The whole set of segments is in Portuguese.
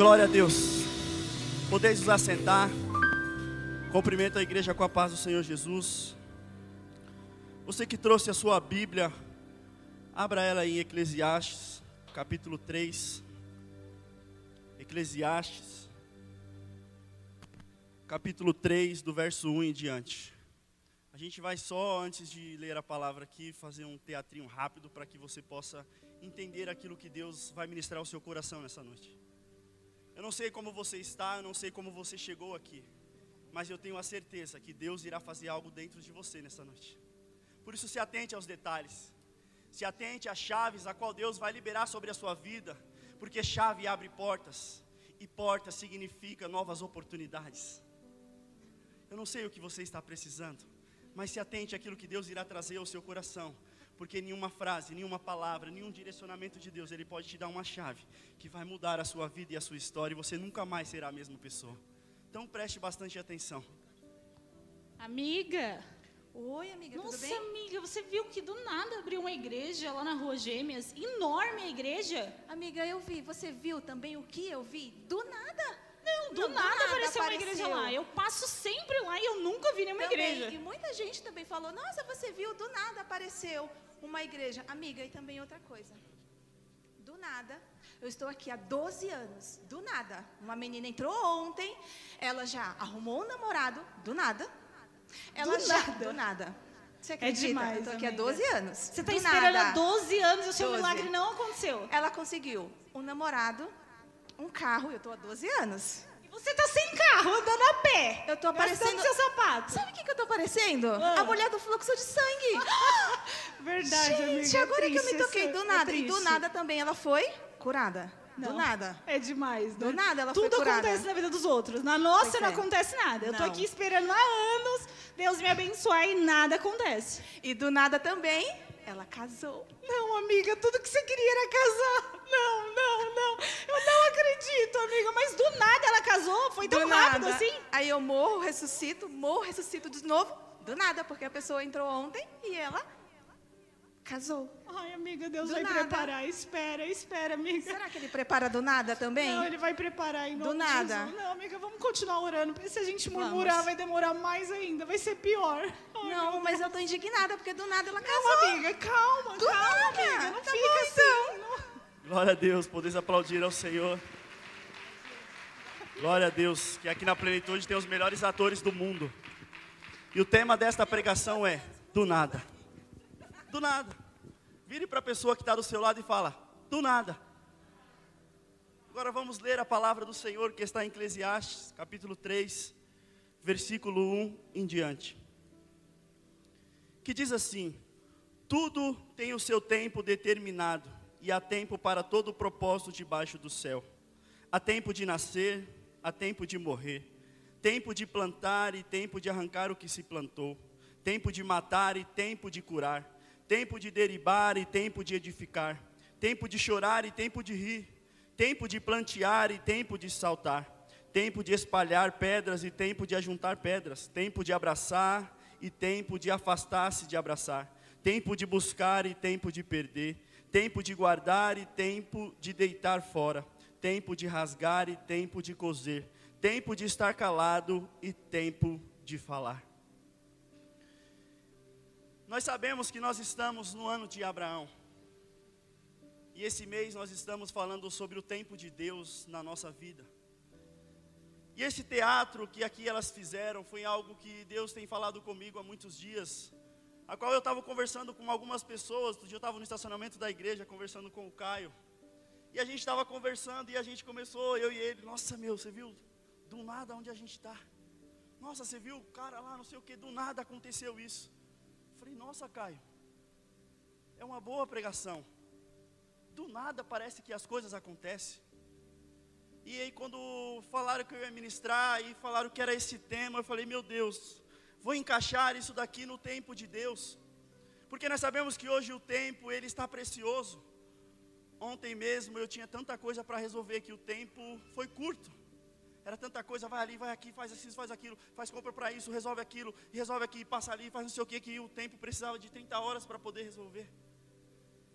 Glória a Deus. Podeis nos assentar. Cumprimento a igreja com a paz do Senhor Jesus. Você que trouxe a sua Bíblia, abra ela em Eclesiastes, capítulo 3. Eclesiastes, capítulo 3, do verso 1 em diante. A gente vai só, antes de ler a palavra aqui, fazer um teatrinho rápido para que você possa entender aquilo que Deus vai ministrar ao seu coração nessa noite. Eu não sei como você está, eu não sei como você chegou aqui, mas eu tenho a certeza que Deus irá fazer algo dentro de você nessa noite. Por isso, se atente aos detalhes, se atente às chaves a qual Deus vai liberar sobre a sua vida, porque chave abre portas, e porta significa novas oportunidades. Eu não sei o que você está precisando, mas se atente àquilo que Deus irá trazer ao seu coração, porque nenhuma frase, nenhuma palavra, nenhum direcionamento de Deus, Ele pode te dar uma chave que vai mudar a sua vida e a sua história, e você nunca mais será a mesma pessoa. Então preste bastante atenção. Amiga, Oi, amiga, nossa tudo bem? amiga, você viu que do nada abriu uma igreja lá na Rua Gêmeas? Enorme a igreja. Amiga, eu vi. Você viu também o que eu vi? Do nada. Não, do Não, do nada, nada apareceu uma igreja apareceu. lá. Eu passo sempre lá e eu nunca vi nenhuma Também, igreja. E muita gente também falou: Nossa, você viu? Do nada apareceu uma igreja. Amiga, e também outra coisa. Do nada, eu estou aqui há 12 anos. Do nada. Uma menina entrou ontem, ela já arrumou um namorado. Do nada. Ela Do já. nada. Do nada. Você acredita? demais, eu estou aqui há amiga. 12 anos. Você está Do esperando há nada. 12 anos e o seu 12. milagre não aconteceu. Ela conseguiu um namorado, um carro. Eu estou há 12 anos. Você tá sem carro, andando a pé. Eu tô aparecendo- seu sapato. Sabe o que, que eu tô parecendo? Ah. A mulher do fluxo de sangue. Verdade, Gente, amiga. agora é que eu me toquei essa- do é nada. e do nada também ela foi curada. Não. Do nada. É demais, né? Do nada ela Tudo foi curada. acontece na vida dos outros. Na nossa Pois não é. acontece nada. Eu tô Não. aqui esperando há anos Deus me abençoar e nada acontece. E do nada também ela casou. Não, amiga, tudo que você queria era casar. Não, não, não. Eu não acredito, amiga. Mas do nada ela casou? Foi tão do rápido nada. assim? Aí eu morro, ressuscito, morro, ressuscito de novo. Do nada, porque a pessoa entrou ontem e ela casou. Ai, amiga, Deus Do vai nada. preparar. Espera, espera, amiga. Será que ele prepara do nada também? Não, ele vai preparar em nome Do de nada. Jesus. Não, amiga, vamos continuar orando. Porque se a gente Vamos. murmurar, vai demorar mais ainda. Vai ser pior. Ai, Não, mas eu tô indignada, porque do nada ela casou. Não, amiga, calma, Do calma, nada. amiga. Não Tá fica bom, assim. não- Glória a Deus, podeis aplaudir ao Senhor. Glória a Deus, que aqui na plenitude tem os melhores atores do mundo. E o tema desta pregação é do nada. Do nada. Vire para a pessoa que está do seu lado e fala, do nada. Agora vamos ler a palavra do Senhor que está em Eclesiastes, capítulo 3, versículo 1 em diante. Que diz assim: Tudo tem o seu tempo determinado, e há tempo para todo o propósito debaixo do céu. Há tempo de nascer, há tempo de morrer, tempo de plantar e tempo de arrancar o que se plantou, tempo de matar e tempo de curar, tempo de derribar e tempo de edificar, tempo de chorar e tempo de rir, tempo de plantear e tempo de saltar, tempo de espalhar pedras e tempo de ajuntar pedras, tempo de abraçar e tempo de afastar-se de abraçar, tempo de buscar e tempo de perder, tempo de guardar e tempo de deitar fora, tempo de rasgar e tempo de coser, tempo de estar calado e tempo de falar. Nós sabemos que nós estamos no ano de Abraão. E esse mês nós estamos falando sobre o tempo de Deus na nossa vida. E esse teatro que aqui elas fizeram foi algo que Deus tem falado comigo há muitos dias, a qual eu estava conversando com algumas pessoas, outro dia eu estava no estacionamento da igreja conversando com o Caio, e a gente estava conversando e a gente começou, eu e ele, nossa meu, você viu do nada onde a gente está? Nossa, você viu o cara lá, não sei o que, do nada aconteceu isso. Falei, nossa Caio, é uma boa pregação. Do nada parece que as coisas acontecem. E aí quando falaram que eu ia ministrar e falaram que era esse tema, eu falei, meu Deus, vou encaixar isso daqui no tempo de Deus. Porque nós sabemos que hoje o tempo ele está precioso. Ontem mesmo eu tinha tanta coisa para resolver que o tempo foi curto. Era tanta coisa, vai ali, vai aqui, faz isso, faz aquilo, faz compra para isso, resolve aquilo, resolve aqui, passa ali, faz não sei o que, que o tempo precisava de 30 horas para poder resolver.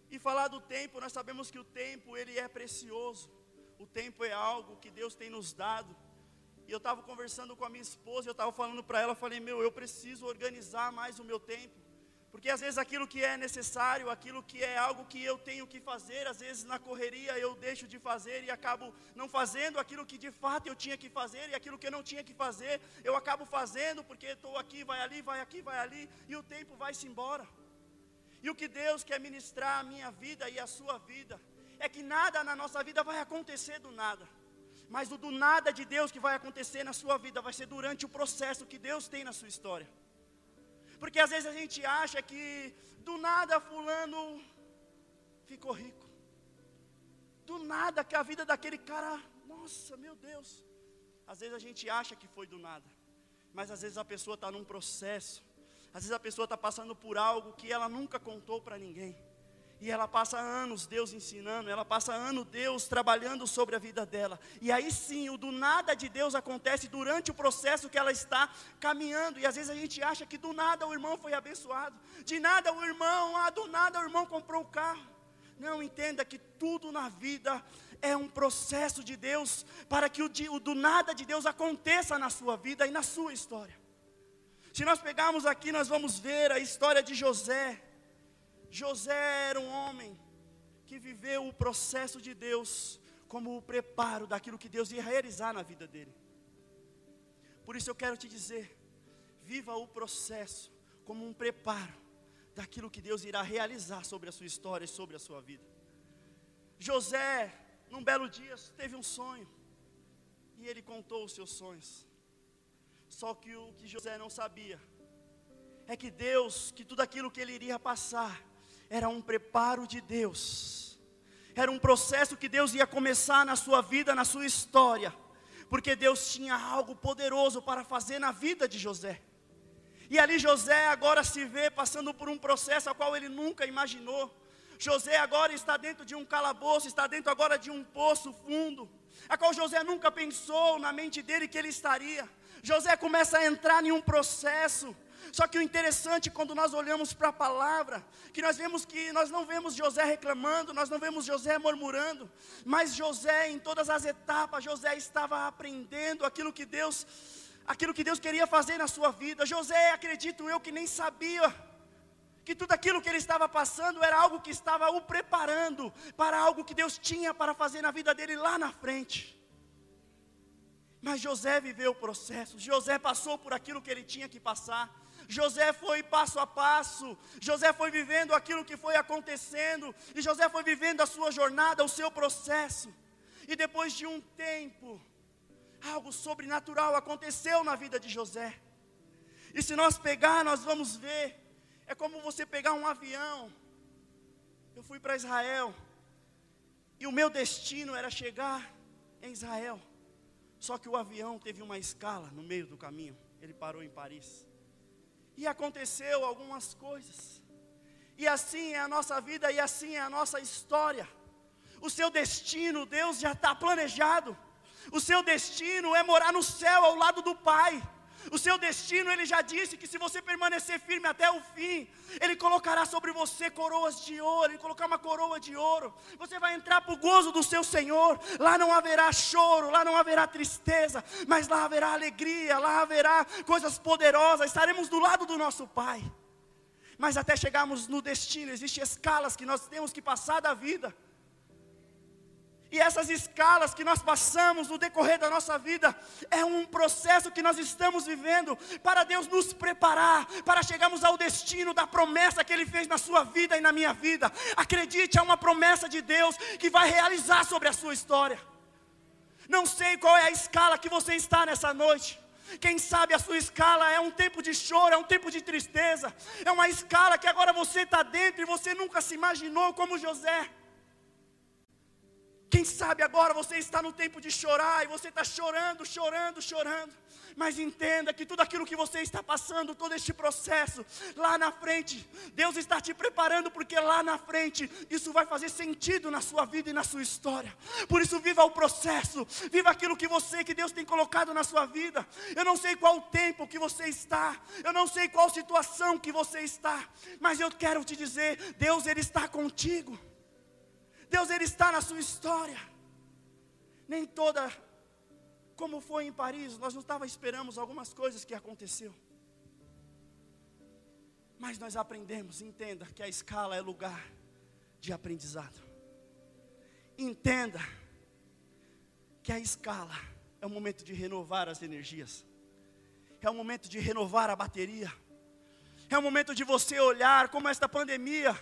E falar do tempo, nós sabemos que o tempo ele é precioso. O tempo é algo que Deus tem nos dado. E eu estava conversando com a minha esposa, eu estava falando para ela, falei, meu, eu preciso organizar mais o meu tempo. Porque às vezes aquilo que é necessário, aquilo que é algo que eu tenho que fazer, às vezes na correria eu deixo de fazer e acabo não fazendo aquilo que de fato eu tinha que fazer, e aquilo que eu não tinha que fazer, eu acabo fazendo porque estou aqui, vai ali, vai aqui, vai ali, e o tempo vai-se embora. E o que Deus quer ministrar a minha vida e a sua vida, é que nada na nossa vida vai acontecer do nada. Mas o do nada de Deus que vai acontecer na sua vida vai ser durante o processo que Deus tem na sua história. Porque às vezes a gente acha que do nada fulano ficou rico. Do nada que a vida daquele cara, nossa, meu Deus. Às vezes a gente acha que foi do nada. Mas às vezes a pessoa está num processo. Às vezes a pessoa está passando por algo que ela nunca contou para ninguém. E ela passa anos Deus ensinando, ela passa anos Deus trabalhando sobre a vida dela. E aí sim, o do nada de Deus acontece durante o processo que ela está caminhando. E às vezes a gente acha que do nada o irmão foi abençoado. De nada o irmão, ah, do nada o irmão comprou o carro. Não, entenda que tudo na vida é um processo de Deus para que o, o do nada de Deus aconteça na sua vida e na sua história. Se nós pegarmos aqui, nós vamos ver a história de José. José era um homem que viveu o processo de Deus como o preparo daquilo que Deus ia realizar na vida dele. Por isso eu quero te dizer, viva o processo como um preparo daquilo que Deus irá realizar sobre a sua história e sobre a sua vida. José, num belo dia, teve um sonho e ele contou os seus sonhos. Só que o que José não sabia é que Deus, que tudo aquilo que ele iria passar, era um preparo de Deus, era um processo que Deus ia começar na sua vida, na sua história, porque Deus tinha algo poderoso para fazer na vida de José. E ali José agora se vê passando por um processo ao qual ele nunca imaginou. José agora está dentro de um calabouço, está dentro agora de um poço fundo, a qual José nunca pensou na mente dele que ele estaria. José começa a entrar em um processo só que o interessante quando nós olhamos para a palavra, que nós vemos que nós não vemos José reclamando, nós não vemos José murmurando, mas José em todas as etapas, José estava aprendendo aquilo que Deus, aquilo que Deus queria fazer na sua vida. José, acredito eu que nem sabia que tudo aquilo que ele estava passando era algo que estava o preparando para algo que Deus tinha para fazer na vida dele lá na frente. Mas José viveu o processo, José passou por aquilo que ele tinha que passar. José foi passo a passo, José foi vivendo aquilo que foi acontecendo, e José foi vivendo a sua jornada, o seu processo. E depois de um tempo, algo sobrenatural aconteceu na vida de José. E se nós pegar, nós vamos ver, é como você pegar um avião. Eu fui para Israel, e o meu destino era chegar em Israel. Só que o avião teve uma escala no meio do caminho, ele parou em Paris. E aconteceu algumas coisas. E assim é a nossa vida e assim é a nossa história. O seu destino, Deus já está planejado. O seu destino é morar no céu ao lado do Pai. O seu destino, ele já disse que se você permanecer firme até o fim, ele colocará sobre você coroas de ouro, ele colocar uma coroa de ouro. Você vai entrar para o gozo do seu Senhor. Lá não haverá choro, lá não haverá tristeza, mas lá haverá alegria, lá haverá coisas poderosas. Estaremos do lado do nosso Pai. Mas até chegarmos no destino, existem escalas que nós temos que passar da vida. E essas escalas que nós passamos no decorrer da nossa vida é um processo que nós estamos vivendo para Deus nos preparar para chegarmos ao destino da promessa que Ele fez na sua vida e na minha vida. Acredite, é uma promessa de Deus que vai realizar sobre a sua história. Não sei qual é a escala que você está nessa noite. Quem sabe a sua escala é um tempo de choro, é um tempo de tristeza, é uma escala que agora você está dentro e você nunca se imaginou como José. Sabe agora você está no tempo de chorar e você está chorando, chorando, chorando. Mas entenda que tudo aquilo que você está passando, todo este processo, lá na frente, Deus está te preparando, porque lá na frente isso vai fazer sentido na sua vida e na sua história. Por isso, viva o processo, viva aquilo que você, que Deus tem colocado na sua vida. Eu não sei qual tempo que você está, eu não sei qual situação que você está, mas eu quero te dizer: Deus, Ele está contigo. Deus ele está na sua história. Nem toda, como foi em Paris, nós não estava esperamos algumas coisas que aconteceu. Mas nós aprendemos, entenda que a escala é lugar de aprendizado. Entenda que a escala é o momento de renovar as energias. É o momento de renovar a bateria. É o momento de você olhar como esta pandemia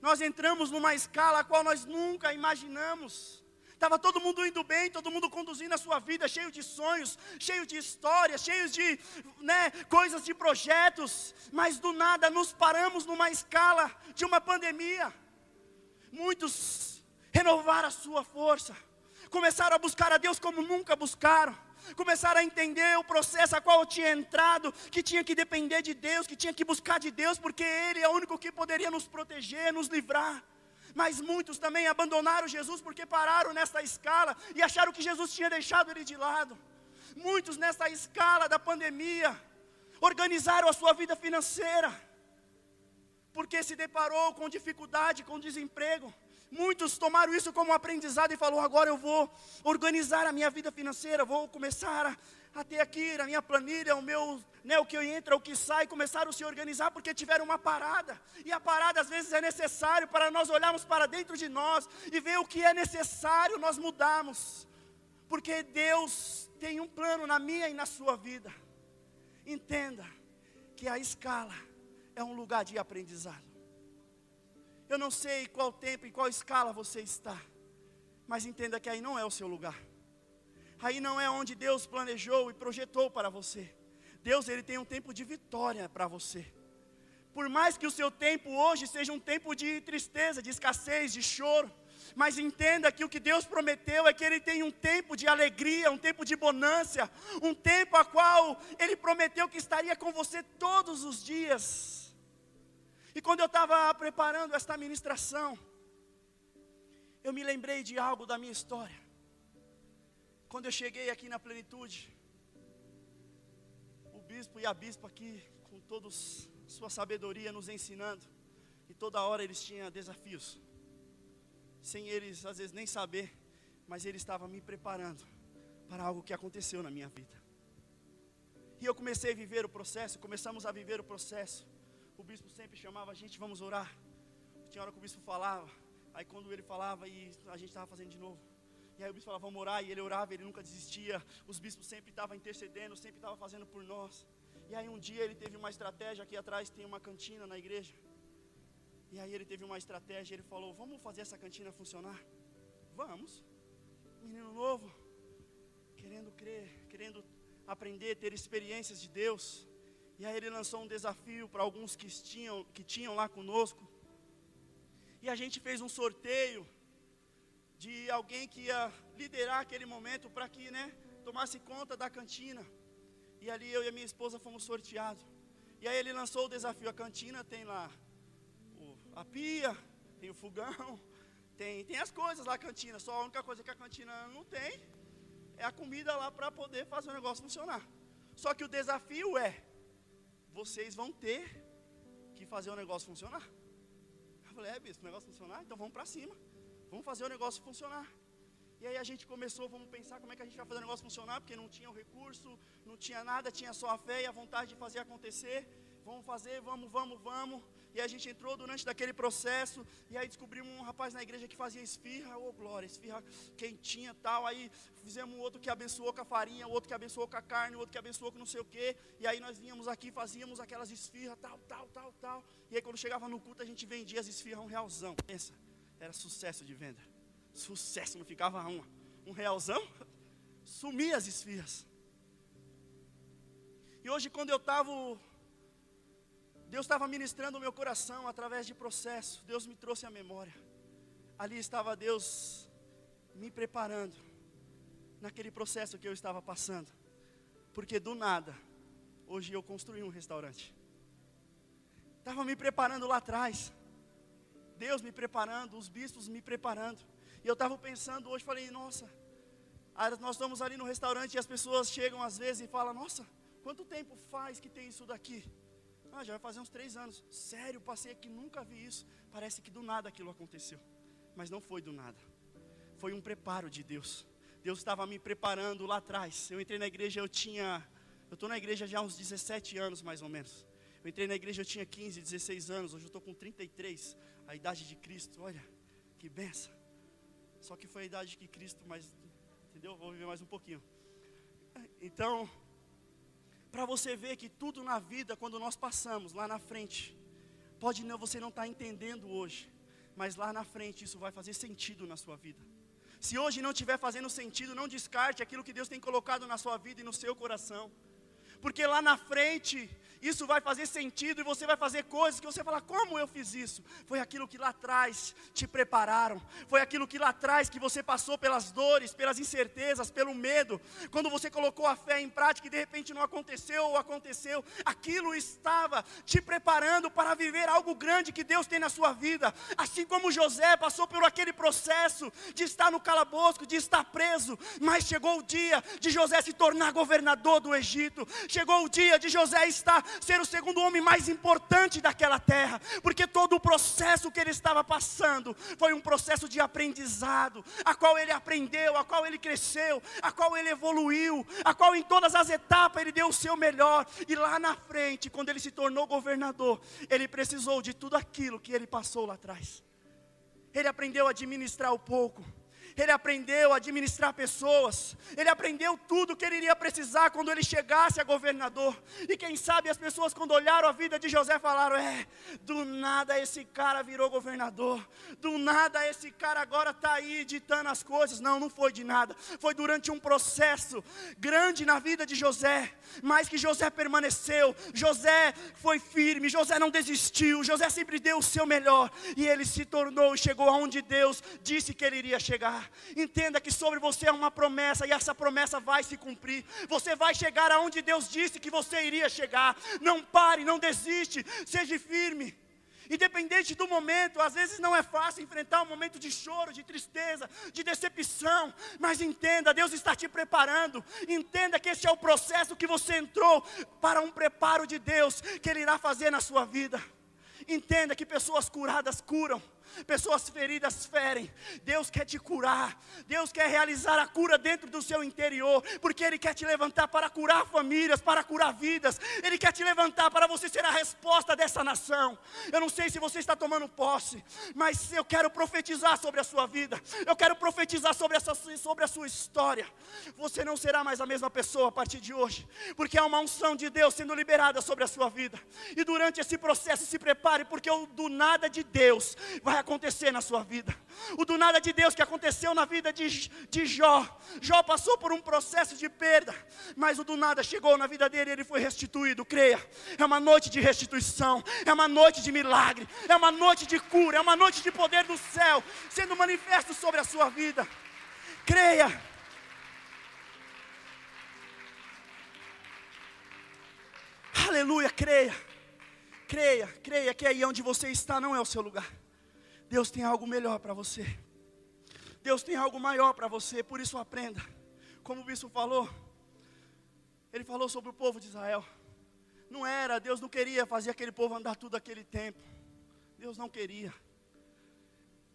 nós entramos numa escala a qual nós nunca imaginamos. Estava todo mundo indo bem, todo mundo conduzindo a sua vida, cheio de sonhos, cheio de histórias, cheio de né, coisas, de projetos, mas do nada nos paramos numa escala de uma pandemia. Muitos renovaram a sua força, começaram a buscar a Deus como nunca buscaram começaram a entender o processo a qual eu tinha entrado, que tinha que depender de Deus, que tinha que buscar de Deus, porque Ele é o único que poderia nos proteger, nos livrar. Mas muitos também abandonaram Jesus porque pararam nessa escala e acharam que Jesus tinha deixado ele de lado. Muitos nessa escala da pandemia organizaram a sua vida financeira porque se deparou com dificuldade, com desemprego. Muitos tomaram isso como um aprendizado e falou: agora eu vou organizar a minha vida financeira, vou começar a, a ter aqui na minha planilha o meu, né, o que entra, o que sai, começaram a se organizar porque tiveram uma parada. E a parada às vezes é necessário para nós olharmos para dentro de nós e ver o que é necessário nós mudarmos. Porque Deus tem um plano na minha e na sua vida. Entenda que a escala é um lugar de aprendizado. Eu não sei qual tempo e qual escala você está, mas entenda que aí não é o seu lugar. Aí não é onde Deus planejou e projetou para você. Deus ele tem um tempo de vitória para você. Por mais que o seu tempo hoje seja um tempo de tristeza, de escassez, de choro, mas entenda que o que Deus prometeu é que Ele tem um tempo de alegria, um tempo de bonância, um tempo a qual Ele prometeu que estaria com você todos os dias. E quando eu estava preparando esta ministração, eu me lembrei de algo da minha história. Quando eu cheguei aqui na plenitude, o bispo e a bispa aqui, com toda sua sabedoria, nos ensinando, e toda hora eles tinham desafios, sem eles às vezes nem saber, mas ele estava me preparando para algo que aconteceu na minha vida. E eu comecei a viver o processo, começamos a viver o processo o bispo sempre chamava a gente, vamos orar. Tinha hora que o bispo falava, aí quando ele falava e a gente estava fazendo de novo. E aí o bispo falava, vamos orar, e ele orava, ele nunca desistia. Os bispos sempre estavam intercedendo, sempre estavam fazendo por nós. E aí um dia ele teve uma estratégia, aqui atrás tem uma cantina na igreja. E aí ele teve uma estratégia, ele falou, vamos fazer essa cantina funcionar? Vamos. Menino novo, querendo crer, querendo aprender, ter experiências de Deus. E aí ele lançou um desafio para alguns que tinham, que tinham lá conosco. E a gente fez um sorteio de alguém que ia liderar aquele momento para que, né, tomasse conta da cantina. E ali eu e a minha esposa fomos sorteados. E aí ele lançou o desafio. A cantina tem lá o, a pia, tem o fogão, tem, tem as coisas lá a cantina. Só a única coisa que a cantina não tem é a comida lá para poder fazer o negócio funcionar. Só que o desafio é vocês vão ter que fazer o negócio funcionar. Eu falei, é bispo, o negócio funcionar? Então vamos para cima. Vamos fazer o negócio funcionar. E aí a gente começou, vamos pensar como é que a gente vai fazer o negócio funcionar, porque não tinha o recurso, não tinha nada, tinha só a fé e a vontade de fazer acontecer. Vamos fazer, vamos, vamos, vamos. E a gente entrou durante daquele processo, e aí descobrimos um rapaz na igreja que fazia esfirra, ô oh, glória, esfirra quentinha tal. Aí fizemos outro que abençoou com a farinha, outro que abençoou com a carne, outro que abençoou com não sei o quê. E aí nós vinhamos aqui, fazíamos aquelas esfirras, tal, tal, tal, tal. E aí quando chegava no culto, a gente vendia as esfirras um realzão. Pensa, era sucesso de venda. Sucesso, não ficava uma. Um realzão, sumia as esfirras. E hoje, quando eu estava Deus estava ministrando o meu coração através de processo. Deus me trouxe a memória. Ali estava Deus me preparando naquele processo que eu estava passando. Porque do nada, hoje eu construí um restaurante. Estava me preparando lá atrás. Deus me preparando, os bispos me preparando. E eu estava pensando hoje, falei, nossa, nós estamos ali no restaurante e as pessoas chegam às vezes e falam, nossa, quanto tempo faz que tem isso daqui? Ah, já vai fazer uns três anos. Sério, passei aqui, nunca vi isso. Parece que do nada aquilo aconteceu. Mas não foi do nada. Foi um preparo de Deus. Deus estava me preparando lá atrás. Eu entrei na igreja, eu tinha. Eu estou na igreja já há uns 17 anos mais ou menos. Eu entrei na igreja, eu tinha 15, 16 anos. Hoje eu estou com 33, a idade de Cristo. Olha, que benção. Só que foi a idade que Cristo, mas. Entendeu? Vou viver mais um pouquinho. Então, para você ver que tudo na vida, quando nós passamos lá na frente, pode não, você não estar tá entendendo hoje, mas lá na frente isso vai fazer sentido na sua vida. Se hoje não estiver fazendo sentido, não descarte aquilo que Deus tem colocado na sua vida e no seu coração. Porque lá na frente isso vai fazer sentido e você vai fazer coisas que você fala: como eu fiz isso? Foi aquilo que lá atrás te prepararam, foi aquilo que lá atrás que você passou pelas dores, pelas incertezas, pelo medo. Quando você colocou a fé em prática e de repente não aconteceu ou aconteceu, aquilo estava te preparando para viver algo grande que Deus tem na sua vida. Assim como José passou por aquele processo de estar no calabouço, de estar preso, mas chegou o dia de José se tornar governador do Egito, chegou o dia de José estar ser o segundo homem mais importante daquela terra, porque todo o processo que ele estava passando foi um processo de aprendizado, a qual ele aprendeu, a qual ele cresceu, a qual ele evoluiu, a qual em todas as etapas ele deu o seu melhor, e lá na frente, quando ele se tornou governador, ele precisou de tudo aquilo que ele passou lá atrás. Ele aprendeu a administrar o pouco ele aprendeu a administrar pessoas, ele aprendeu tudo que ele iria precisar quando ele chegasse a governador. E quem sabe as pessoas, quando olharam a vida de José, falaram: É, do nada esse cara virou governador, do nada esse cara agora está aí ditando as coisas. Não, não foi de nada, foi durante um processo grande na vida de José, mas que José permaneceu, José foi firme, José não desistiu, José sempre deu o seu melhor, e ele se tornou e chegou aonde Deus disse que ele iria chegar. Entenda que sobre você é uma promessa e essa promessa vai se cumprir. Você vai chegar aonde Deus disse que você iria chegar. Não pare, não desiste, seja firme. Independente do momento, às vezes não é fácil enfrentar um momento de choro, de tristeza, de decepção, mas entenda, Deus está te preparando. Entenda que esse é o processo que você entrou para um preparo de Deus que Ele irá fazer na sua vida. Entenda que pessoas curadas curam pessoas feridas ferem. Deus quer te curar, Deus quer realizar a cura dentro do seu interior, porque Ele quer te levantar para curar famílias, para curar vidas, Ele quer te levantar para você ser a resposta dessa nação. Eu não sei se você está tomando posse, mas eu quero profetizar sobre a sua vida, eu quero profetizar sobre, essa, sobre a sua história. Você não será mais a mesma pessoa a partir de hoje, porque há uma unção de Deus sendo liberada sobre a sua vida, e durante esse processo se prepare, porque o do nada de Deus vai acontecer na sua vida. O do nada de Deus que aconteceu na vida de, de Jó. Jó passou por um processo de perda, mas o do nada chegou na vida dele e ele foi restituído. Creia, é uma noite de restituição, é uma noite de milagre, é uma noite de cura, é uma noite de poder do céu sendo manifesto sobre a sua vida. Creia. Aleluia, creia. Creia, creia que aí onde você está não é o seu lugar. Deus tem algo melhor para você. Deus tem algo maior para você, por isso aprenda. Como o bispo falou, ele falou sobre o povo de Israel. Não era, Deus não queria fazer aquele povo andar tudo aquele tempo. Deus não queria.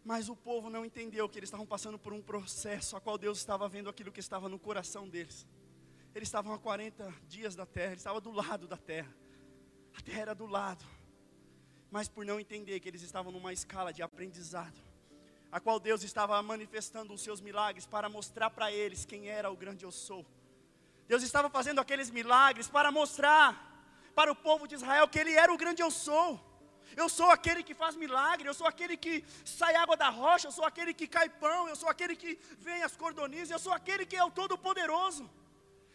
Mas o povo não entendeu que eles estavam passando por um processo, a qual Deus estava vendo aquilo que estava no coração deles. Eles estavam a 40 dias da terra, eles estavam do lado da terra. A terra era do lado mas por não entender que eles estavam numa escala de aprendizado, a qual Deus estava manifestando os seus milagres para mostrar para eles quem era o grande eu sou. Deus estava fazendo aqueles milagres para mostrar para o povo de Israel que ele era o grande eu sou. Eu sou aquele que faz milagre, eu sou aquele que sai água da rocha, eu sou aquele que cai pão, eu sou aquele que vem as cordonizas, eu sou aquele que é o todo-poderoso.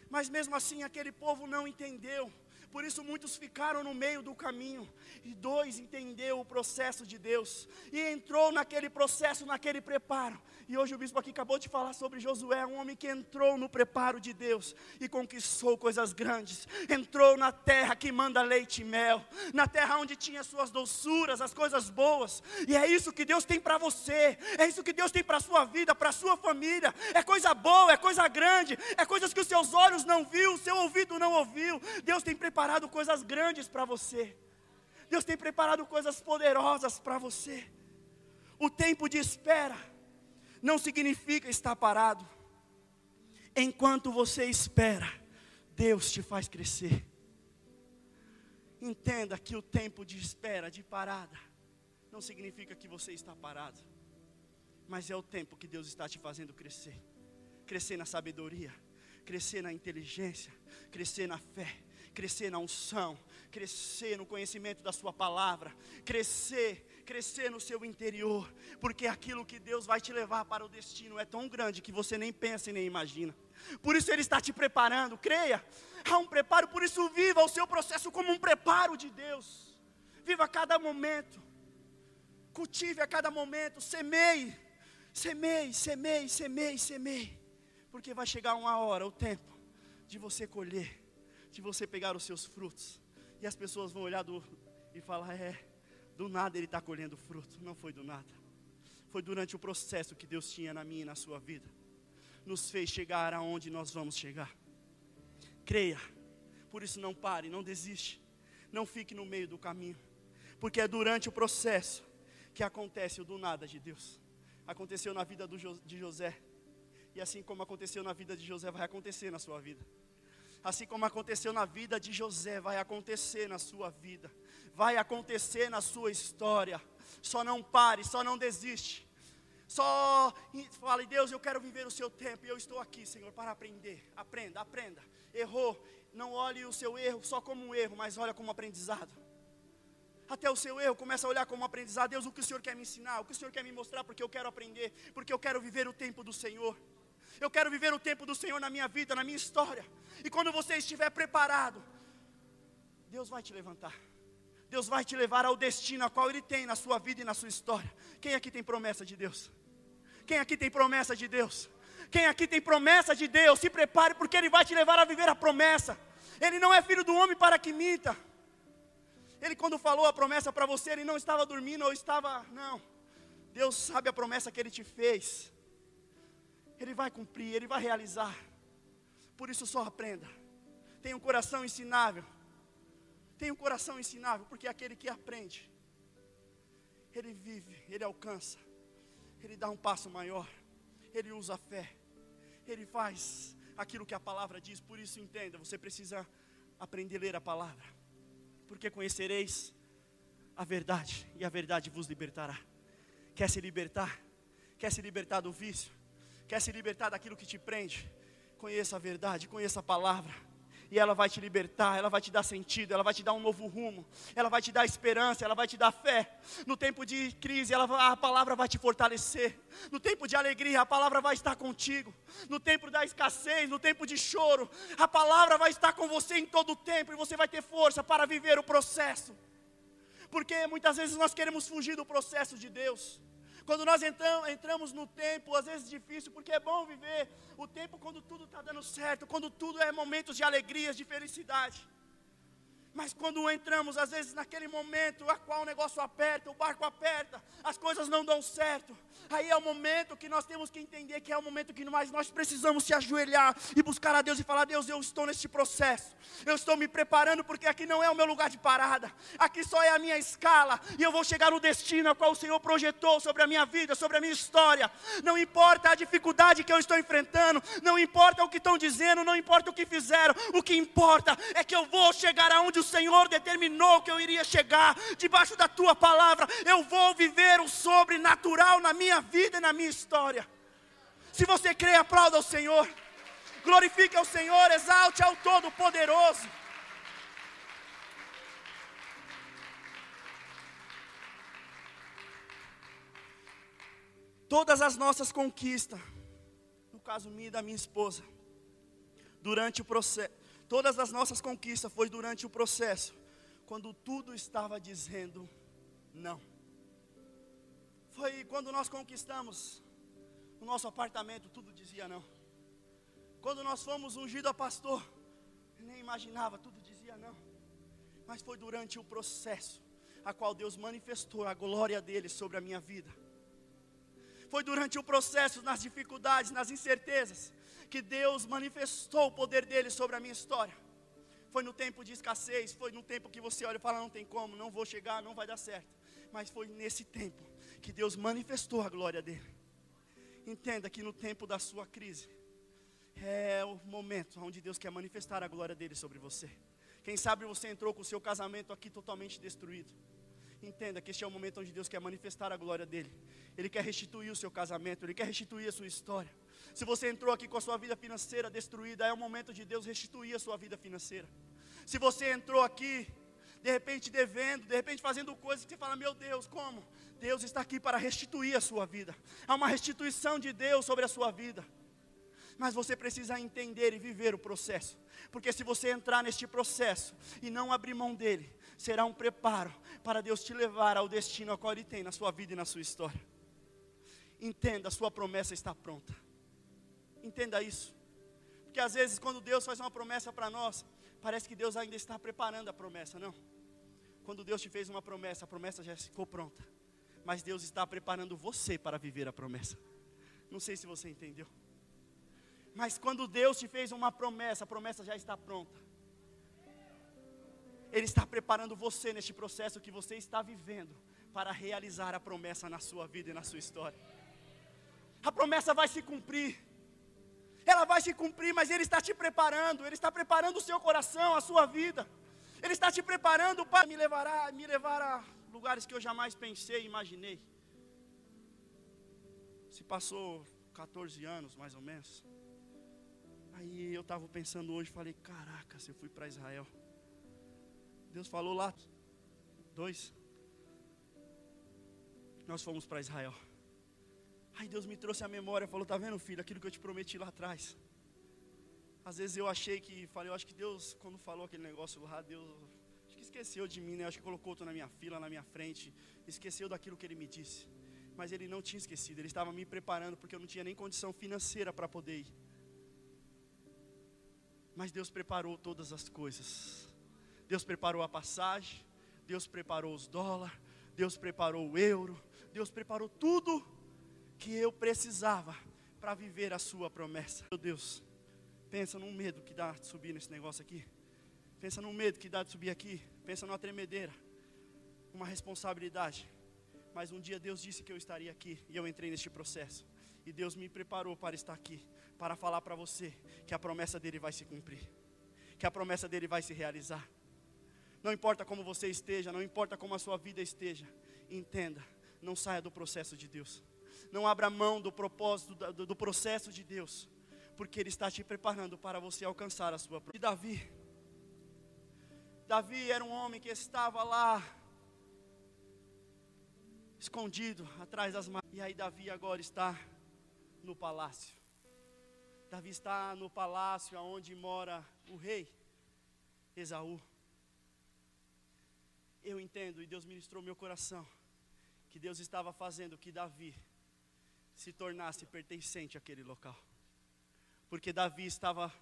Mas mesmo assim aquele povo não entendeu por isso muitos ficaram no meio do caminho. E dois entendeu o processo de Deus. E entrou naquele processo, naquele preparo. E hoje o bispo aqui acabou de falar sobre Josué, um homem que entrou no preparo de Deus e conquistou coisas grandes. Entrou na terra que manda leite e mel, na terra onde tinha suas doçuras, as coisas boas. E é isso que Deus tem para você. É isso que Deus tem para sua vida, para sua família. É coisa boa, é coisa grande, é coisas que os seus olhos não viu, o seu ouvido não ouviu. Deus tem preparado preparado coisas grandes para você. Deus tem preparado coisas poderosas para você. O tempo de espera não significa estar parado. Enquanto você espera, Deus te faz crescer. Entenda que o tempo de espera, de parada, não significa que você está parado, mas é o tempo que Deus está te fazendo crescer crescer na sabedoria, crescer na inteligência, crescer na fé, crescer na unção, crescer no conhecimento da Sua palavra, crescer, crescer no seu interior, porque aquilo que Deus vai te levar para o destino é tão grande que você nem pensa e nem imagina. Por isso Ele está te preparando, creia, há um preparo, por isso viva o seu processo como um preparo de Deus, viva a cada momento, cultive a cada momento, semeie, semeie, semeie, semeie, semeie. Porque vai chegar uma hora, o tempo, de você colher, de você pegar os seus frutos. E as pessoas vão olhar do, e falar: é, do nada ele está colhendo fruto. Não foi do nada. Foi durante o processo que Deus tinha na minha e na sua vida. Nos fez chegar aonde nós vamos chegar. Creia. Por isso não pare, não desiste. Não fique no meio do caminho. Porque é durante o processo que acontece o do nada de Deus. Aconteceu na vida de José. E assim como aconteceu na vida de José, vai acontecer na sua vida. Assim como aconteceu na vida de José, vai acontecer na sua vida. Vai acontecer na sua história. Só não pare, só não desiste. Só fale, Deus, eu quero viver o seu tempo e eu estou aqui, Senhor, para aprender. Aprenda, aprenda. Errou, não olhe o seu erro só como um erro, mas olha como aprendizado. Até o seu erro começa a olhar como aprendizado. Deus, o que o Senhor quer me ensinar? O que o Senhor quer me mostrar? Porque eu quero aprender, porque eu quero viver o tempo do Senhor. Eu quero viver o tempo do Senhor na minha vida, na minha história. E quando você estiver preparado, Deus vai te levantar. Deus vai te levar ao destino a qual Ele tem na sua vida e na sua história. Quem aqui tem promessa de Deus? Quem aqui tem promessa de Deus? Quem aqui tem promessa de Deus? Se prepare, porque Ele vai te levar a viver a promessa. Ele não é filho do homem para que minta. Ele, quando falou a promessa para você, ele não estava dormindo ou estava. Não. Deus sabe a promessa que Ele te fez. Ele vai cumprir, Ele vai realizar. Por isso só aprenda. Tenha um coração ensinável. Tenha um coração ensinável, porque é aquele que aprende, ele vive, ele alcança, ele dá um passo maior, ele usa a fé, ele faz aquilo que a palavra diz. Por isso entenda, você precisa aprender a ler a palavra, porque conhecereis a verdade e a verdade vos libertará. Quer se libertar? Quer se libertar do vício? Quer se libertar daquilo que te prende, conheça a verdade, conheça a palavra. E ela vai te libertar, ela vai te dar sentido, ela vai te dar um novo rumo, ela vai te dar esperança, ela vai te dar fé. No tempo de crise, ela, a palavra vai te fortalecer. No tempo de alegria, a palavra vai estar contigo. No tempo da escassez, no tempo de choro, a palavra vai estar com você em todo o tempo e você vai ter força para viver o processo. Porque muitas vezes nós queremos fugir do processo de Deus. Quando nós entramos, no tempo, às vezes difícil, porque é bom viver o tempo quando tudo está dando certo, quando tudo é momentos de alegrias, de felicidade. Mas quando entramos, às vezes, naquele momento a qual o negócio aperta, o barco aperta, as coisas não dão certo. Aí é o momento que nós temos que entender que é o momento que nós, nós precisamos se ajoelhar e buscar a Deus e falar: Deus, eu estou nesse processo, eu estou me preparando, porque aqui não é o meu lugar de parada, aqui só é a minha escala, e eu vou chegar no destino a qual o Senhor projetou sobre a minha vida, sobre a minha história. Não importa a dificuldade que eu estou enfrentando, não importa o que estão dizendo, não importa o que fizeram, o que importa é que eu vou chegar aonde o Senhor determinou que eu iria chegar, debaixo da tua palavra, eu vou viver o sobrenatural na minha vida e na minha história. Se você crê, aplauda ao Senhor, glorifique ao Senhor, exalte ao Todo-Poderoso. Todas as nossas conquistas, no caso minha e da minha esposa, durante o processo, Todas as nossas conquistas foi durante o processo, quando tudo estava dizendo não. Foi quando nós conquistamos o nosso apartamento, tudo dizia não. Quando nós fomos ungidos a pastor, nem imaginava, tudo dizia não. Mas foi durante o processo a qual Deus manifestou a glória dele sobre a minha vida. Foi durante o processo, nas dificuldades, nas incertezas, que Deus manifestou o poder dele sobre a minha história. Foi no tempo de escassez, foi no tempo que você olha e fala: não tem como, não vou chegar, não vai dar certo. Mas foi nesse tempo que Deus manifestou a glória dele. Entenda que no tempo da sua crise, é o momento onde Deus quer manifestar a glória dele sobre você. Quem sabe você entrou com o seu casamento aqui totalmente destruído. Entenda que este é o momento onde Deus quer manifestar a glória dele. Ele quer restituir o seu casamento, ele quer restituir a sua história. Se você entrou aqui com a sua vida financeira destruída, é o momento de Deus restituir a sua vida financeira. Se você entrou aqui, de repente devendo, de repente fazendo coisas que você fala, meu Deus, como? Deus está aqui para restituir a sua vida. Há uma restituição de Deus sobre a sua vida. Mas você precisa entender e viver o processo. Porque se você entrar neste processo e não abrir mão dele, será um preparo para Deus te levar ao destino a qual Ele tem na sua vida e na sua história. Entenda, a sua promessa está pronta. Entenda isso. Porque às vezes, quando Deus faz uma promessa para nós, parece que Deus ainda está preparando a promessa, não. Quando Deus te fez uma promessa, a promessa já ficou pronta. Mas Deus está preparando você para viver a promessa. Não sei se você entendeu. Mas quando Deus te fez uma promessa, a promessa já está pronta. Ele está preparando você neste processo que você está vivendo para realizar a promessa na sua vida e na sua história. A promessa vai se cumprir. Ela vai se cumprir, mas Ele está te preparando, Ele está preparando o seu coração, a sua vida. Ele está te preparando para me levar a, me levar a lugares que eu jamais pensei e imaginei. Se passou 14 anos, mais ou menos. Aí eu estava pensando hoje, falei, caraca, se eu fui para Israel. Deus falou lá, dois. Nós fomos para Israel. Aí Deus me trouxe a memória, falou: Tá vendo, filho, aquilo que eu te prometi lá atrás. Às vezes eu achei que, falei, eu acho que Deus, quando falou aquele negócio lá, Deus, acho que esqueceu de mim, né? Acho que colocou outro na minha fila, na minha frente, esqueceu daquilo que Ele me disse. Mas Ele não tinha esquecido, Ele estava me preparando, porque eu não tinha nem condição financeira para poder ir. Mas Deus preparou todas as coisas. Deus preparou a passagem, Deus preparou os dólares, Deus preparou o euro, Deus preparou tudo que eu precisava para viver a sua promessa. Meu Deus, pensa no medo que dá de subir nesse negócio aqui. Pensa no medo que dá de subir aqui. Pensa numa tremedeira. Uma responsabilidade. Mas um dia Deus disse que eu estaria aqui e eu entrei neste processo. E Deus me preparou para estar aqui, para falar para você que a promessa dele vai se cumprir, que a promessa dele vai se realizar. Não importa como você esteja, não importa como a sua vida esteja, entenda, não saia do processo de Deus não abra mão do propósito, do, do processo de Deus, porque Ele está te preparando para você alcançar a sua E Davi, Davi era um homem que estava lá, escondido atrás das e aí Davi agora está no palácio. Davi está no palácio onde mora o rei Esaú. Eu entendo, e Deus ministrou meu coração, que Deus estava fazendo que Davi se tornasse pertencente àquele local. Porque Davi estava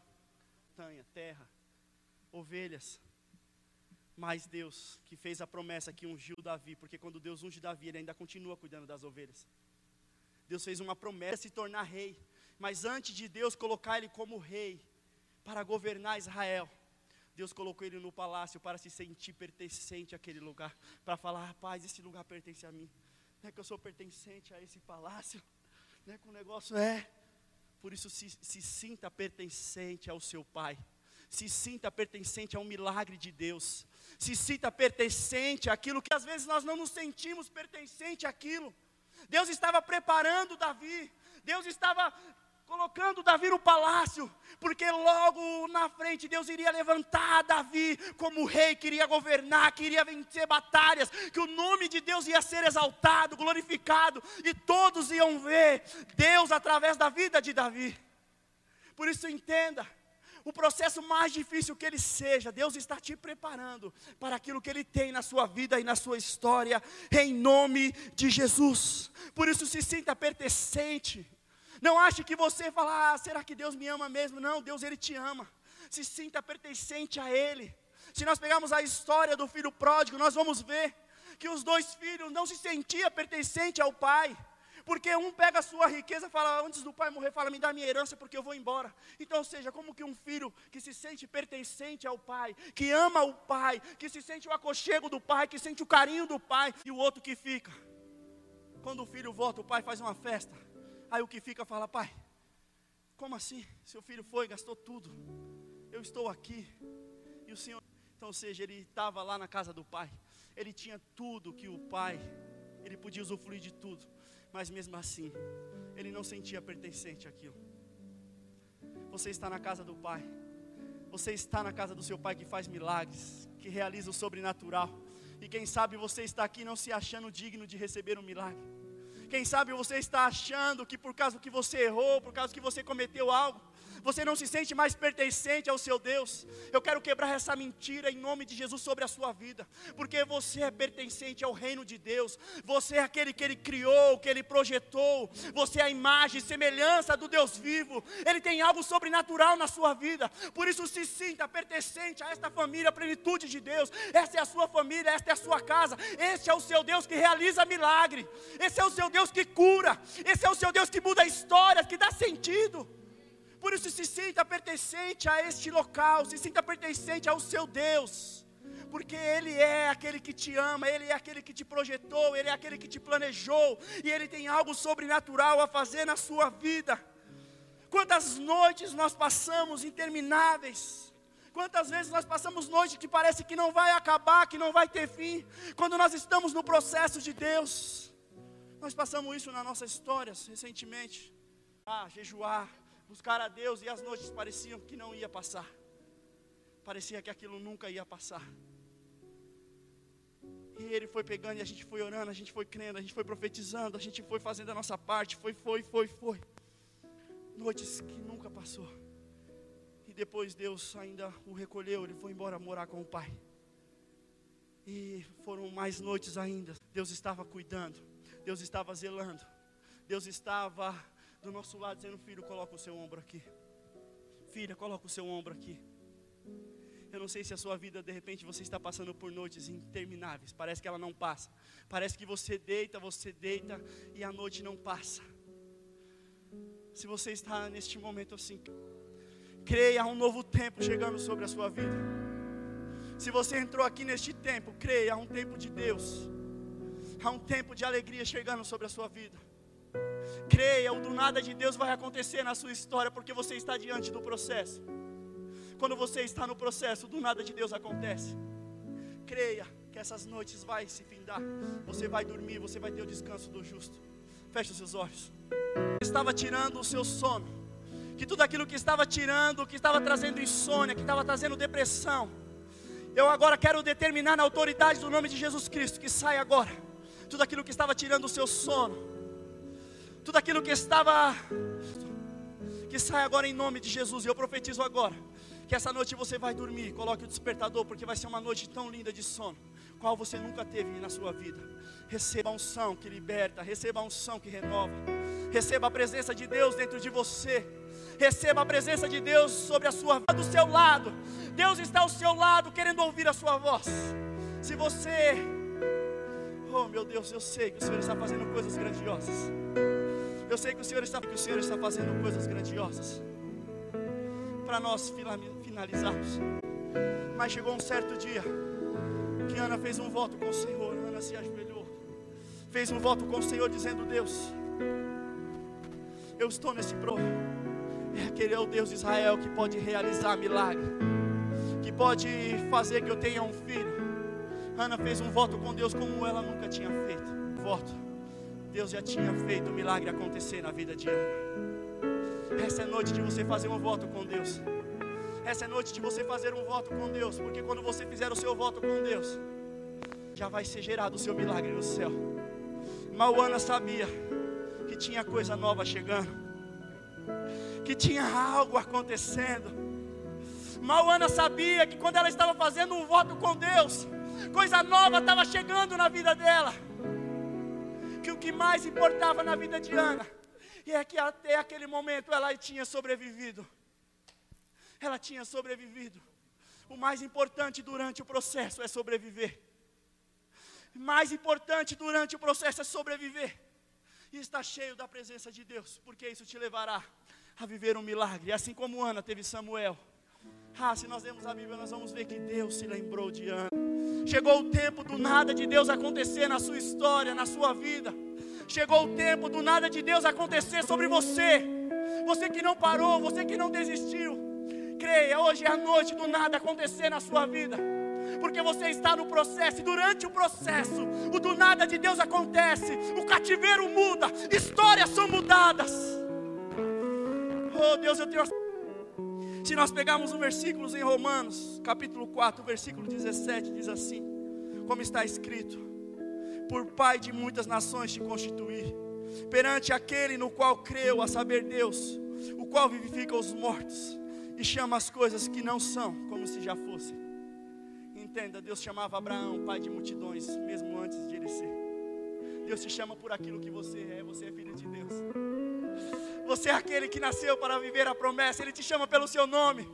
montanha, terra, ovelhas. Mas Deus que fez a promessa que ungiu Davi, porque quando Deus unge Davi, ele ainda continua cuidando das ovelhas. Deus fez uma promessa de se tornar rei, mas antes de Deus colocar ele como rei para governar Israel, Deus colocou ele no palácio para se sentir pertencente àquele lugar, para falar: rapaz, esse lugar pertence a mim. Não é que eu sou pertencente a esse palácio, né, que o negócio é. Por isso, se, se sinta pertencente ao seu Pai. Se sinta pertencente a um milagre de Deus. Se sinta pertencente àquilo que às vezes nós não nos sentimos pertencente àquilo. Deus estava preparando Davi. Deus estava colocando Davi no palácio, porque logo na frente Deus iria levantar Davi como rei, queria governar, queria vencer batalhas, que o nome de Deus ia ser exaltado, glorificado, e todos iam ver Deus através da vida de Davi. Por isso entenda, o processo mais difícil que ele seja, Deus está te preparando para aquilo que ele tem na sua vida e na sua história, em nome de Jesus. Por isso se sinta pertencente não ache que você fala, ah, será que Deus me ama mesmo? Não, Deus ele te ama. Se sinta pertencente a Ele. Se nós pegarmos a história do filho pródigo, nós vamos ver que os dois filhos não se sentiam pertencente ao pai. Porque um pega a sua riqueza e fala, antes do pai morrer, fala, me dá minha herança porque eu vou embora. Então, ou seja, como que um filho que se sente pertencente ao pai, que ama o pai, que se sente o aconchego do pai, que sente o carinho do pai, e o outro que fica. Quando o filho volta, o pai faz uma festa. Aí o que fica fala, pai, Como assim? Seu filho foi, gastou tudo. Eu estou aqui. E o Senhor, então, ou seja, ele estava lá na casa do pai. Ele tinha tudo que o pai, ele podia usufruir de tudo. Mas mesmo assim, ele não sentia pertencente àquilo. Você está na casa do pai. Você está na casa do seu pai que faz milagres, que realiza o sobrenatural. E quem sabe você está aqui não se achando digno de receber um milagre. Quem sabe você está achando que por causa que você errou, por causa que você cometeu algo, você não se sente mais pertencente ao seu Deus. Eu quero quebrar essa mentira em nome de Jesus sobre a sua vida, porque você é pertencente ao reino de Deus, você é aquele que Ele criou, que Ele projetou, você é a imagem e semelhança do Deus vivo, Ele tem algo sobrenatural na sua vida, por isso se sinta pertencente a esta família, a plenitude de Deus. Esta é a sua família, esta é a sua casa, este é o seu Deus que realiza milagre, esse é o seu Deus que cura, esse é o seu Deus que muda histórias, que dá sentido. Por isso se sinta pertencente a este local, se sinta pertencente ao seu Deus. Porque Ele é aquele que te ama, Ele é aquele que te projetou, Ele é aquele que te planejou, e Ele tem algo sobrenatural a fazer na sua vida. Quantas noites nós passamos intermináveis, quantas vezes nós passamos noites que parece que não vai acabar, que não vai ter fim, quando nós estamos no processo de Deus. Nós passamos isso nas nossas histórias recentemente. Ah, jejuar, buscar a Deus e as noites pareciam que não ia passar. Parecia que aquilo nunca ia passar. E ele foi pegando e a gente foi orando, a gente foi crendo, a gente foi profetizando, a gente foi fazendo a nossa parte, foi, foi, foi, foi. Noites que nunca passou. E depois Deus ainda o recolheu, ele foi embora morar com o pai. E foram mais noites ainda. Deus estava cuidando, Deus estava zelando, Deus estava do nosso lado, dizendo: Filho, coloca o seu ombro aqui. Filha, coloca o seu ombro aqui. Eu não sei se a sua vida, de repente, você está passando por noites intermináveis. Parece que ela não passa. Parece que você deita, você deita e a noite não passa. Se você está neste momento assim, creia, há um novo tempo chegando sobre a sua vida. Se você entrou aqui neste tempo, creia, há um tempo de Deus. Há um tempo de alegria chegando sobre a sua vida. Creia, o do nada de Deus vai acontecer na sua história, porque você está diante do processo. Quando você está no processo, do nada de Deus acontece. Creia que essas noites vai se findar. Você vai dormir, você vai ter o descanso do justo. Feche os seus olhos. Estava tirando o seu sono. Que tudo aquilo que estava tirando, que estava trazendo insônia, que estava trazendo depressão. Eu agora quero determinar na autoridade do nome de Jesus Cristo que sai agora. Tudo aquilo que estava tirando o seu sono tudo aquilo que estava, que sai agora em nome de Jesus, e eu profetizo agora, que essa noite você vai dormir, coloque o despertador, porque vai ser uma noite tão linda de sono, qual você nunca teve na sua vida. Receba a unção que liberta, receba a unção que renova, receba a presença de Deus dentro de você, receba a presença de Deus sobre a sua do seu lado. Deus está ao seu lado, querendo ouvir a sua voz. Se você, oh meu Deus, eu sei que o Senhor está fazendo coisas grandiosas. Eu sei que o Senhor está, que o Senhor está fazendo coisas grandiosas. Para nós finalizarmos. Mas chegou um certo dia que Ana fez um voto com o Senhor. Ana se ajoelhou. Fez um voto com o Senhor dizendo: Deus, eu estou nesse pro. É aquele é o Deus de Israel que pode realizar milagre, que pode fazer que eu tenha um filho. Ana fez um voto com Deus como ela nunca tinha feito. Voto Deus já tinha feito o milagre acontecer na vida de Ana. Essa é noite de você fazer um voto com Deus. Essa é noite de você fazer um voto com Deus, porque quando você fizer o seu voto com Deus, já vai ser gerado o seu milagre no céu. Mal Ana sabia que tinha coisa nova chegando, que tinha algo acontecendo. Mal Ana sabia que quando ela estava fazendo um voto com Deus, coisa nova estava chegando na vida dela que o que mais importava na vida de Ana é que até aquele momento ela tinha sobrevivido. Ela tinha sobrevivido. O mais importante durante o processo é sobreviver. Mais importante durante o processo é sobreviver. E estar cheio da presença de Deus, porque isso te levará a viver um milagre. Assim como Ana teve Samuel. Ah, se nós lemos a Bíblia, nós vamos ver que Deus se lembrou de Ana. Chegou o tempo do nada de Deus acontecer na sua história, na sua vida. Chegou o tempo do nada de Deus acontecer sobre você. você que não parou, você que não desistiu. Creia, hoje é a noite do nada acontecer na sua vida. Porque você está no processo, e durante o processo, o do nada de Deus acontece, o cativeiro muda, histórias são mudadas. Oh Deus, eu tenho. Se nós pegarmos um versículo em Romanos, capítulo 4, versículo 17, diz assim: Como está escrito, por Pai de muitas nações te constituir, perante aquele no qual creu, a saber Deus, o qual vivifica os mortos e chama as coisas que não são como se já fossem. Entenda, Deus chamava Abraão pai de multidões, mesmo antes de ele ser. Deus te chama por aquilo que você é, você é filho de Deus. Você é aquele que nasceu para viver a promessa, Ele te chama pelo seu nome.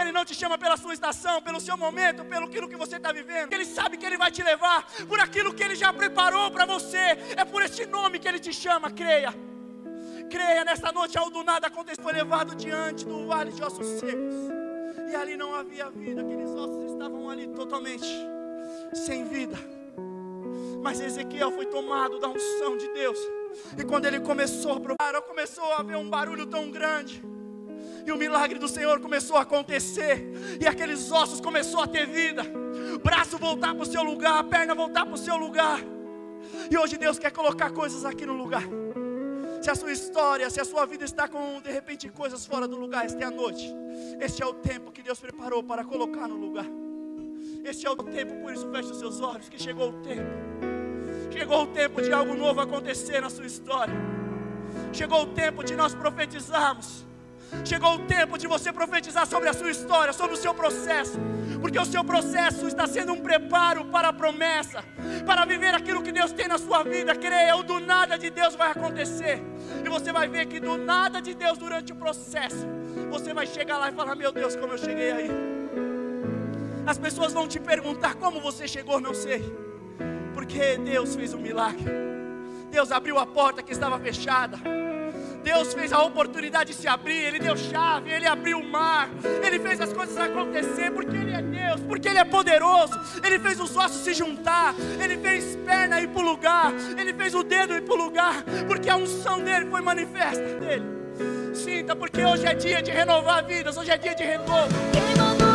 Ele não te chama pela sua estação, pelo seu momento, pelo aquilo que você está vivendo. Ele sabe que Ele vai te levar por aquilo que Ele já preparou para você. É por este nome que Ele te chama, creia. Creia, nesta noite, ao do nada aconteceu, foi levado diante do vale de ossos secos. E ali não havia vida, aqueles ossos estavam ali totalmente sem vida. Mas Ezequiel foi tomado da unção de Deus. E quando ele começou a provar, começou a haver um barulho tão grande. E o milagre do Senhor começou a acontecer. E aqueles ossos começou a ter vida. Braço voltar para o seu lugar, perna voltar para o seu lugar. E hoje Deus quer colocar coisas aqui no lugar. Se a sua história, se a sua vida está com de repente coisas fora do lugar, esta é a noite. Este é o tempo que Deus preparou para colocar no lugar. Este é o tempo, por isso feche os seus olhos, que chegou o tempo. Chegou o tempo de algo novo acontecer na sua história. Chegou o tempo de nós profetizarmos. Chegou o tempo de você profetizar sobre a sua história, sobre o seu processo, porque o seu processo está sendo um preparo para a promessa, para viver aquilo que Deus tem na sua vida. Creia, o do nada de Deus vai acontecer, e você vai ver que do nada de Deus durante o processo, você vai chegar lá e falar: Meu Deus, como eu cheguei aí. As pessoas vão te perguntar como você chegou, não sei, porque Deus fez um milagre. Deus abriu a porta que estava fechada. Deus fez a oportunidade se abrir, Ele deu chave, Ele abriu o mar, Ele fez as coisas acontecer, porque Ele é Deus, porque Ele é poderoso, Ele fez os ossos se juntar, Ele fez perna ir para o lugar, Ele fez o dedo ir para o lugar, porque a unção dele foi manifesta dele. Sinta, porque hoje é dia de renovar vidas, hoje é dia de renovo.